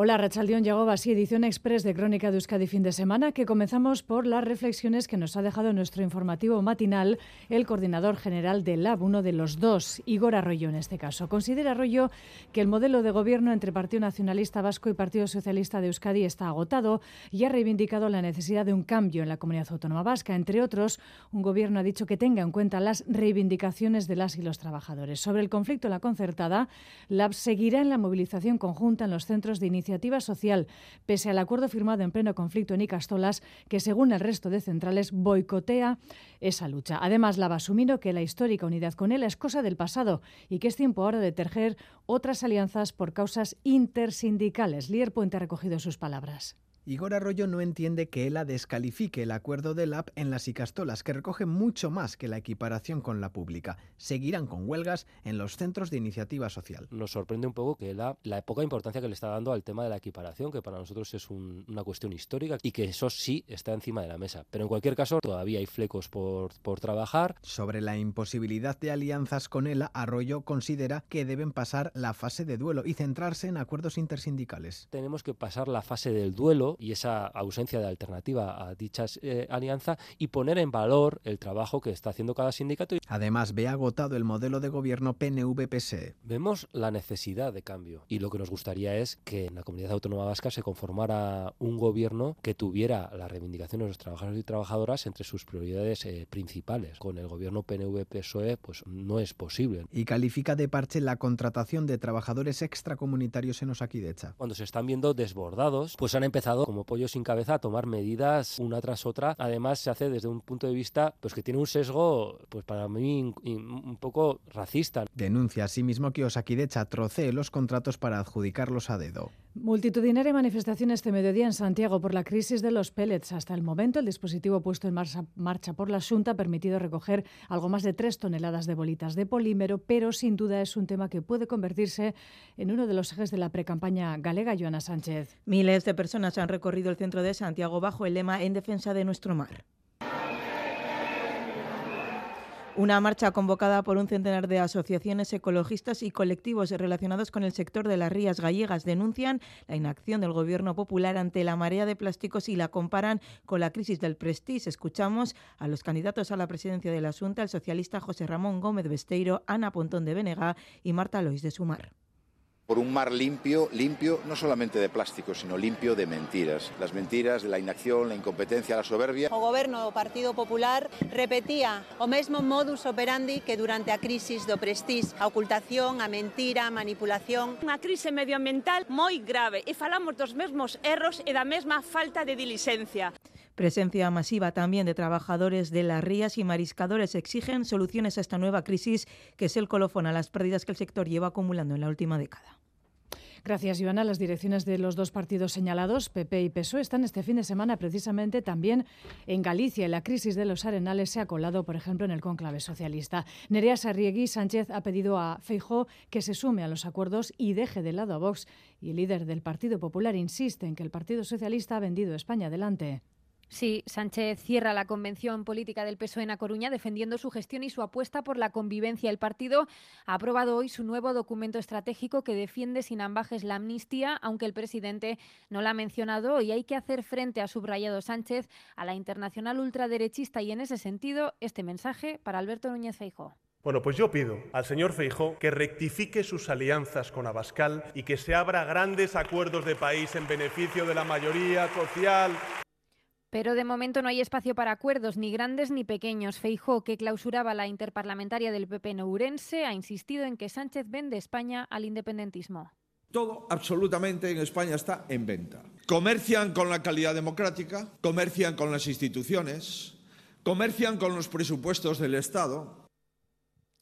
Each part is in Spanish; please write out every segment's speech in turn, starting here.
Hola, Rachaldión llegó así, edición express de Crónica de Euskadi fin de semana, que comenzamos por las reflexiones que nos ha dejado nuestro informativo matinal el coordinador general del LAB, uno de los dos, Igor Arroyo en este caso. Considera Arroyo que el modelo de gobierno entre Partido Nacionalista Vasco y Partido Socialista de Euskadi está agotado y ha reivindicado la necesidad de un cambio en la comunidad autónoma vasca. Entre otros, un gobierno ha dicho que tenga en cuenta las reivindicaciones de las y los trabajadores. Sobre el conflicto en la concertada, LAB seguirá en la movilización conjunta en los centros de iniciativa iniciativa social, pese al acuerdo firmado en pleno conflicto en Icastolas, que según el resto de centrales boicotea esa lucha. Además, la va asumiendo que la histórica unidad con él es cosa del pasado y que es tiempo ahora de tejer otras alianzas por causas intersindicales. Lier Puente ha recogido sus palabras. Igor Arroyo no entiende que ELA descalifique el acuerdo del AP en las Icastolas, que recoge mucho más que la equiparación con la pública. Seguirán con huelgas en los centros de iniciativa social. Nos sorprende un poco que ELA, la poca importancia que le está dando al tema de la equiparación, que para nosotros es una cuestión histórica y que eso sí está encima de la mesa. Pero en cualquier caso, todavía hay flecos por, por trabajar. Sobre la imposibilidad de alianzas con ELA, Arroyo considera que deben pasar la fase de duelo y centrarse en acuerdos intersindicales. Tenemos que pasar la fase del duelo y esa ausencia de alternativa a dichas eh, alianza y poner en valor el trabajo que está haciendo cada sindicato. Además, ve agotado el modelo de gobierno PNV-PSE. Vemos la necesidad de cambio y lo que nos gustaría es que en la comunidad autónoma vasca se conformara un gobierno que tuviera la reivindicación de los trabajadores y trabajadoras entre sus prioridades eh, principales. Con el gobierno PNV-PSOE pues no es posible. Y califica de parche la contratación de trabajadores extracomunitarios en Osakidecha. Cuando se están viendo desbordados, pues han empezado como pollo sin cabeza tomar medidas una tras otra. Además, se hace desde un punto de vista pues que tiene un sesgo, pues para mí un poco racista. Denuncia asimismo que Osakidecha trocee los contratos para adjudicarlos a dedo. Multitudinaria manifestación este mediodía en Santiago por la crisis de los pellets. Hasta el momento, el dispositivo puesto en marcha, por la Junta ha permitido recoger algo más de tres toneladas de bolitas de polímero, pero sin duda es un tema que puede convertirse en uno de los ejes de la precampaña galega, Joana Sánchez. Miles de personas han recorrido el centro de Santiago bajo el lema En defensa de nuestro mar. Una marcha convocada por un centenar de asociaciones ecologistas y colectivos relacionados con el sector de las rías gallegas denuncian la inacción del gobierno popular ante la marea de plásticos y la comparan con la crisis del Prestige. Escuchamos a los candidatos a la presidencia de la Junta, el socialista José Ramón Gómez Besteiro, Ana Pontón de Benega y Marta Lois de Sumar por un mar limpio, limpio no solamente de plástico, sino limpio de mentiras. Las mentiras de la inacción, la incompetencia, la soberbia. O goberno do Partido Popular repetía o mesmo modus operandi que durante a crisis do Prestige, a ocultación, a mentira, a manipulación. Unha crise medioambiental moi grave e falamos dos mesmos erros e da mesma falta de dilixencia. Presencia masiva también de trabajadores de las rías y mariscadores exigen soluciones a esta nueva crisis que es el colofón a las pérdidas que el sector lleva acumulando en la última década. Gracias, Ivana. Las direcciones de los dos partidos señalados, PP y PSOE, están este fin de semana precisamente también en Galicia. La crisis de los arenales se ha colado, por ejemplo, en el cónclave socialista. Nerea Sarriegui Sánchez ha pedido a Feijó que se sume a los acuerdos y deje de lado a Vox. Y el líder del Partido Popular insiste en que el Partido Socialista ha vendido España adelante. Sí, Sánchez cierra la convención política del PSOE en A Coruña defendiendo su gestión y su apuesta por la convivencia. El partido ha aprobado hoy su nuevo documento estratégico que defiende sin ambajes la amnistía, aunque el presidente no la ha mencionado y hay que hacer frente, a subrayado Sánchez, a la internacional ultraderechista y en ese sentido este mensaje para Alberto Núñez Feijóo. Bueno, pues yo pido al señor Feijó que rectifique sus alianzas con Abascal y que se abra grandes acuerdos de país en beneficio de la mayoría social pero de momento no hay espacio para acuerdos ni grandes ni pequeños. Feijó, que clausuraba la interparlamentaria del PP Nourense, ha insistido en que Sánchez vende España al independentismo. Todo absolutamente en España está en venta. Comercian con la calidad democrática, comercian con las instituciones, comercian con los presupuestos del Estado,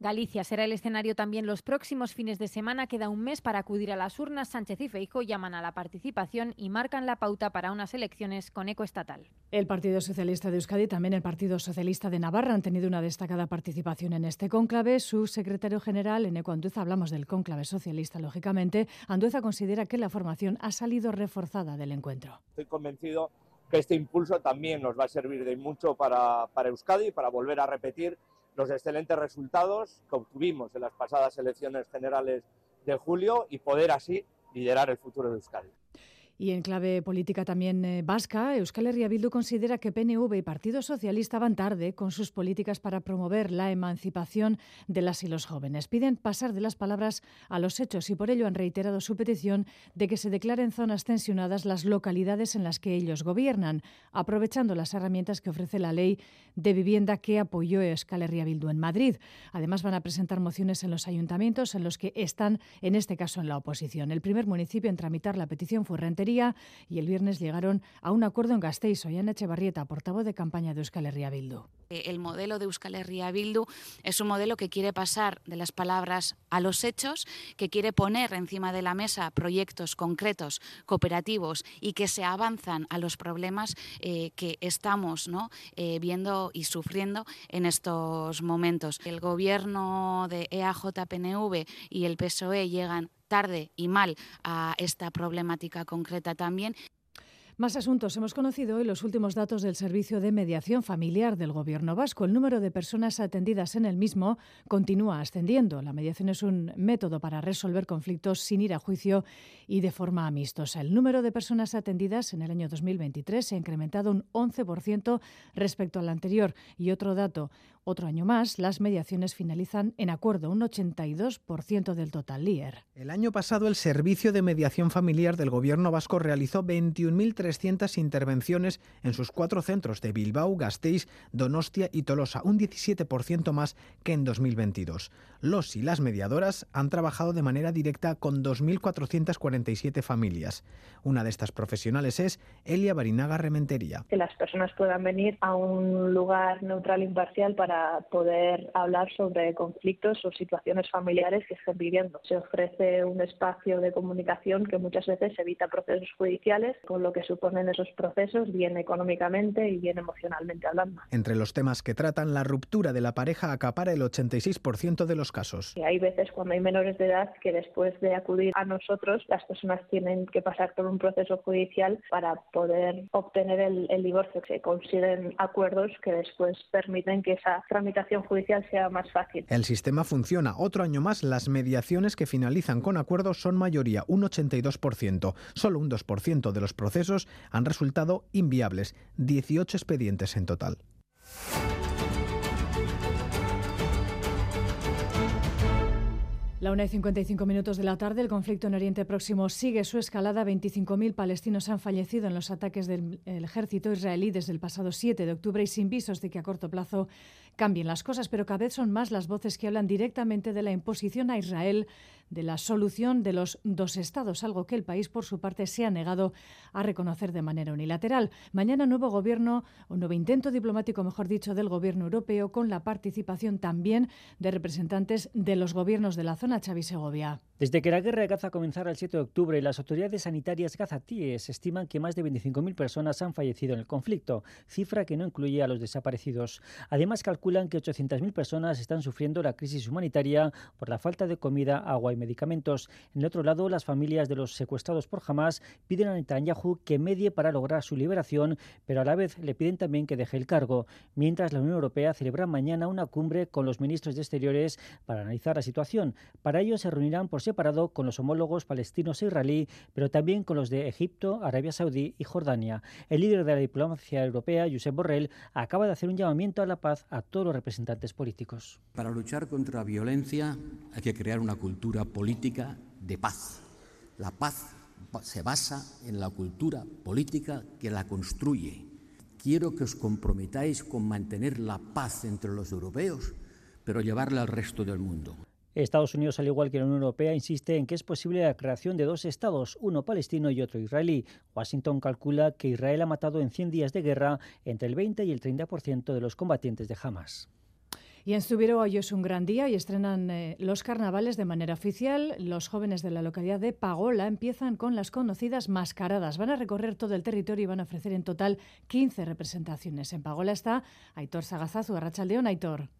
Galicia será el escenario también los próximos fines de semana. Queda un mes para acudir a las urnas. Sánchez y Feijo llaman a la participación y marcan la pauta para unas elecciones con eco estatal. El Partido Socialista de Euskadi y también el Partido Socialista de Navarra han tenido una destacada participación en este cónclave. Su secretario general, Eneco Andueza, hablamos del cónclave socialista, lógicamente. Andueza considera que la formación ha salido reforzada del encuentro. Estoy convencido que este impulso también nos va a servir de mucho para, para Euskadi, para volver a repetir los excelentes resultados que obtuvimos en las pasadas elecciones generales de julio y poder así liderar el futuro de Euskadi. Y en clave política también eh, vasca, Euskal Herria Bildu considera que PNV y Partido Socialista van tarde con sus políticas para promover la emancipación de las y los jóvenes. Piden pasar de las palabras a los hechos y por ello han reiterado su petición de que se declaren zonas tensionadas las localidades en las que ellos gobiernan, aprovechando las herramientas que ofrece la ley de vivienda que apoyó Euskal Herria Bildu en Madrid. Además van a presentar mociones en los ayuntamientos en los que están, en este caso, en la oposición. El primer municipio en tramitar la petición fue Y el viernes llegaron a un acuerdo en Gasteiz. Ollana Echevarrieta, portavoz de campaña de Euskal Herria Bildu. Eh, el modelo de Euskal Herria Bildu es un modelo que quiere pasar de las palabras a los hechos, que quiere poner encima de la mesa proyectos concretos, cooperativos y que se avanzan a los problemas eh, que estamos. Eh, viendo y sufriendo en estos momentos. El gobierno de EAJ-PNV y el PSOE llegan tarde y mal a esta problemática concreta también. Más asuntos. Hemos conocido hoy los últimos datos del Servicio de Mediación Familiar del Gobierno vasco. El número de personas atendidas en el mismo continúa ascendiendo. La mediación es un método para resolver conflictos sin ir a juicio y de forma amistosa. El número de personas atendidas en el año 2023 se ha incrementado un 11% respecto al anterior. Y otro dato, otro año más, las mediaciones finalizan en acuerdo, un 82% del total. LIER. El año pasado, el Servicio de Mediación Familiar del Gobierno vasco realizó 21.300 intervenciones en sus cuatro centros de Bilbao, Gasteiz, Donostia y Tolosa, un 17% más que en 2022. Los y las mediadoras han trabajado de manera directa con 2.447 familias. Una de estas profesionales es Elia Barinaga Rementería. Que las personas puedan venir a un lugar neutral e imparcial para poder hablar sobre conflictos o situaciones familiares que estén viviendo. Se ofrece un espacio de comunicación que muchas veces evita procesos judiciales, con lo que suponen esos procesos, bien económicamente y bien emocionalmente hablando. Entre los temas que tratan, la ruptura de la pareja acapara el 86% de los casos. Y hay veces cuando hay menores de edad que después de acudir a nosotros, las personas tienen que pasar por un proceso judicial para poder obtener el, el divorcio. Se consiguen acuerdos que después permiten que esa tramitación judicial sea más fácil. El sistema funciona. Otro año más, las mediaciones que finalizan con acuerdos son mayoría, un 82%. Solo un 2% de los procesos han resultado inviables, 18 expedientes en total. La 1 y 55 minutos de la tarde, el conflicto en Oriente Próximo sigue su escalada. 25.000 palestinos han fallecido en los ataques del ejército israelí desde el pasado 7 de octubre y sin visos de que a corto plazo cambien las cosas, pero cada vez son más las voces que hablan directamente de la imposición a Israel de la solución de los dos estados, algo que el país, por su parte, se ha negado a reconocer de manera unilateral. Mañana nuevo gobierno, o nuevo intento diplomático, mejor dicho, del gobierno europeo, con la participación también de representantes de los gobiernos de la zona, Xavi Segovia. Desde que la guerra de Gaza comenzara el 7 de octubre, las autoridades sanitarias gazatíes estiman que más de 25.000 personas han fallecido en el conflicto, cifra que no incluye a los desaparecidos. Además, calculan que 800.000 personas están sufriendo la crisis humanitaria por la falta de comida, agua y medicamentos. En el otro lado, las familias de los secuestrados por Hamas piden a Netanyahu que medie para lograr su liberación, pero a la vez le piden también que deje el cargo. Mientras la Unión Europea celebra mañana una cumbre con los ministros de Exteriores para analizar la situación. Para ello se reunirán por separado con los homólogos palestinos e israelí, pero también con los de Egipto, Arabia Saudí y Jordania. El líder de la diplomacia europea, Josep Borrell, acaba de hacer un llamamiento a la paz a todos los representantes políticos. Para luchar contra la violencia hay que crear una cultura política de paz. La paz se basa en la cultura política que la construye. Quiero que os comprometáis con mantener la paz entre los europeos, pero llevarla al resto del mundo. Estados Unidos, al igual que la Unión Europea, insiste en que es posible la creación de dos estados, uno palestino y otro israelí. Washington calcula que Israel ha matado en 100 días de guerra entre el 20 y el 30% de los combatientes de Hamas. Y en Zubiro hoy es un gran día y estrenan eh, los carnavales de manera oficial. Los jóvenes de la localidad de Pagola empiezan con las conocidas mascaradas. Van a recorrer todo el territorio y van a ofrecer en total 15 representaciones. En Pagola está Aitor Sagazazu, Arrachaldeón, Aitor.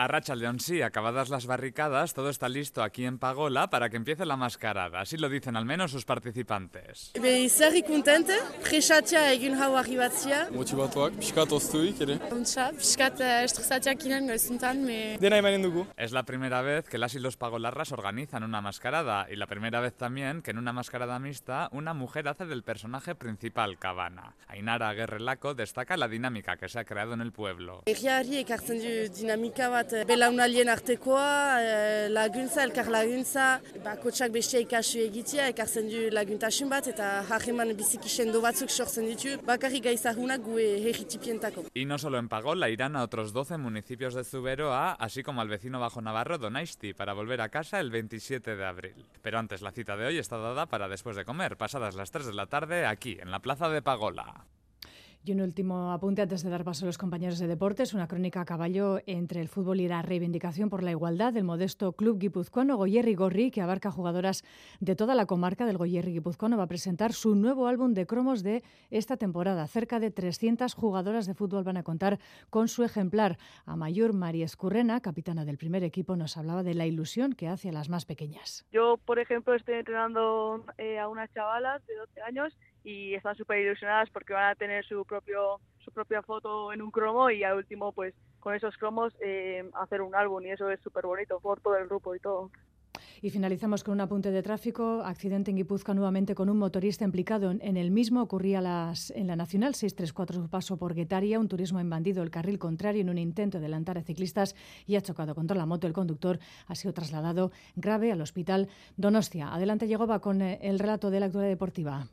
A Racha León, sí, acabadas las barricadas, todo está listo aquí en Pagola para que empiece la mascarada. Así lo dicen al menos sus participantes. Zer contente, presatia egin hau arribatzia. Motibatuak, pixkat oztuik ere. Untsa, pixkat estresatiak inen goizuntan, me... Dena emanen dugu. Es la primera vez que las y los pagolarras organizan una mascarada y la primera vez también que en una mascarada mixta una mujer hace del personaje principal, Cabana. Ainara Guerrelaco destaca la dinámica que se ha creado en el pueblo. Egiari ekartzen du dinamika bat belaunalien artekoa, eh, laguntza, elkar laguntza, bakotsak bestia ikasu egitea, ekartzen du laguntasun bat eta harreman biziki sendo batzuk sortzen ditu, bakarrik gaizahunak gue herritipientako. Y no solo en Pagola, irán a otros 12 municipios de Zuberoa, así como al vecino bajo Navarro, Donaisti, para volver a casa el 27 de abril. Pero antes la cita de hoy está dada para después de comer, pasadas las 3 de la tarde, aquí, en la plaza de Pagola. Y un último apunte antes de dar paso a los compañeros de deportes, una crónica a caballo entre el fútbol y la reivindicación por la igualdad del modesto club guipuzcoano Goyerri Gorri, que abarca jugadoras de toda la comarca del Goyerri guipuzcoano, va a presentar su nuevo álbum de cromos de esta temporada. Cerca de 300 jugadoras de fútbol van a contar con su ejemplar. A Mayor María Escurrena, capitana del primer equipo, nos hablaba de la ilusión que hace a las más pequeñas. Yo, por ejemplo, estoy entrenando eh, a unas chavalas de 12 años y están súper ilusionadas porque van a tener su propio su propia foto en un cromo y al último pues con esos cromos eh, hacer un álbum y eso es súper bonito por todo el grupo y todo. Y finalizamos con un apunte de tráfico. Accidente en Guipúzcoa nuevamente con un motorista implicado en, el mismo. Ocurría las, en la Nacional 634 su paso por Guetaria. Un turismo en bandido el carril contrario en un intento de adelantar a ciclistas y ha chocado contra la moto. El conductor ha sido trasladado grave al hospital Donostia. Adelante va con eh, el relato de la actualidad deportiva.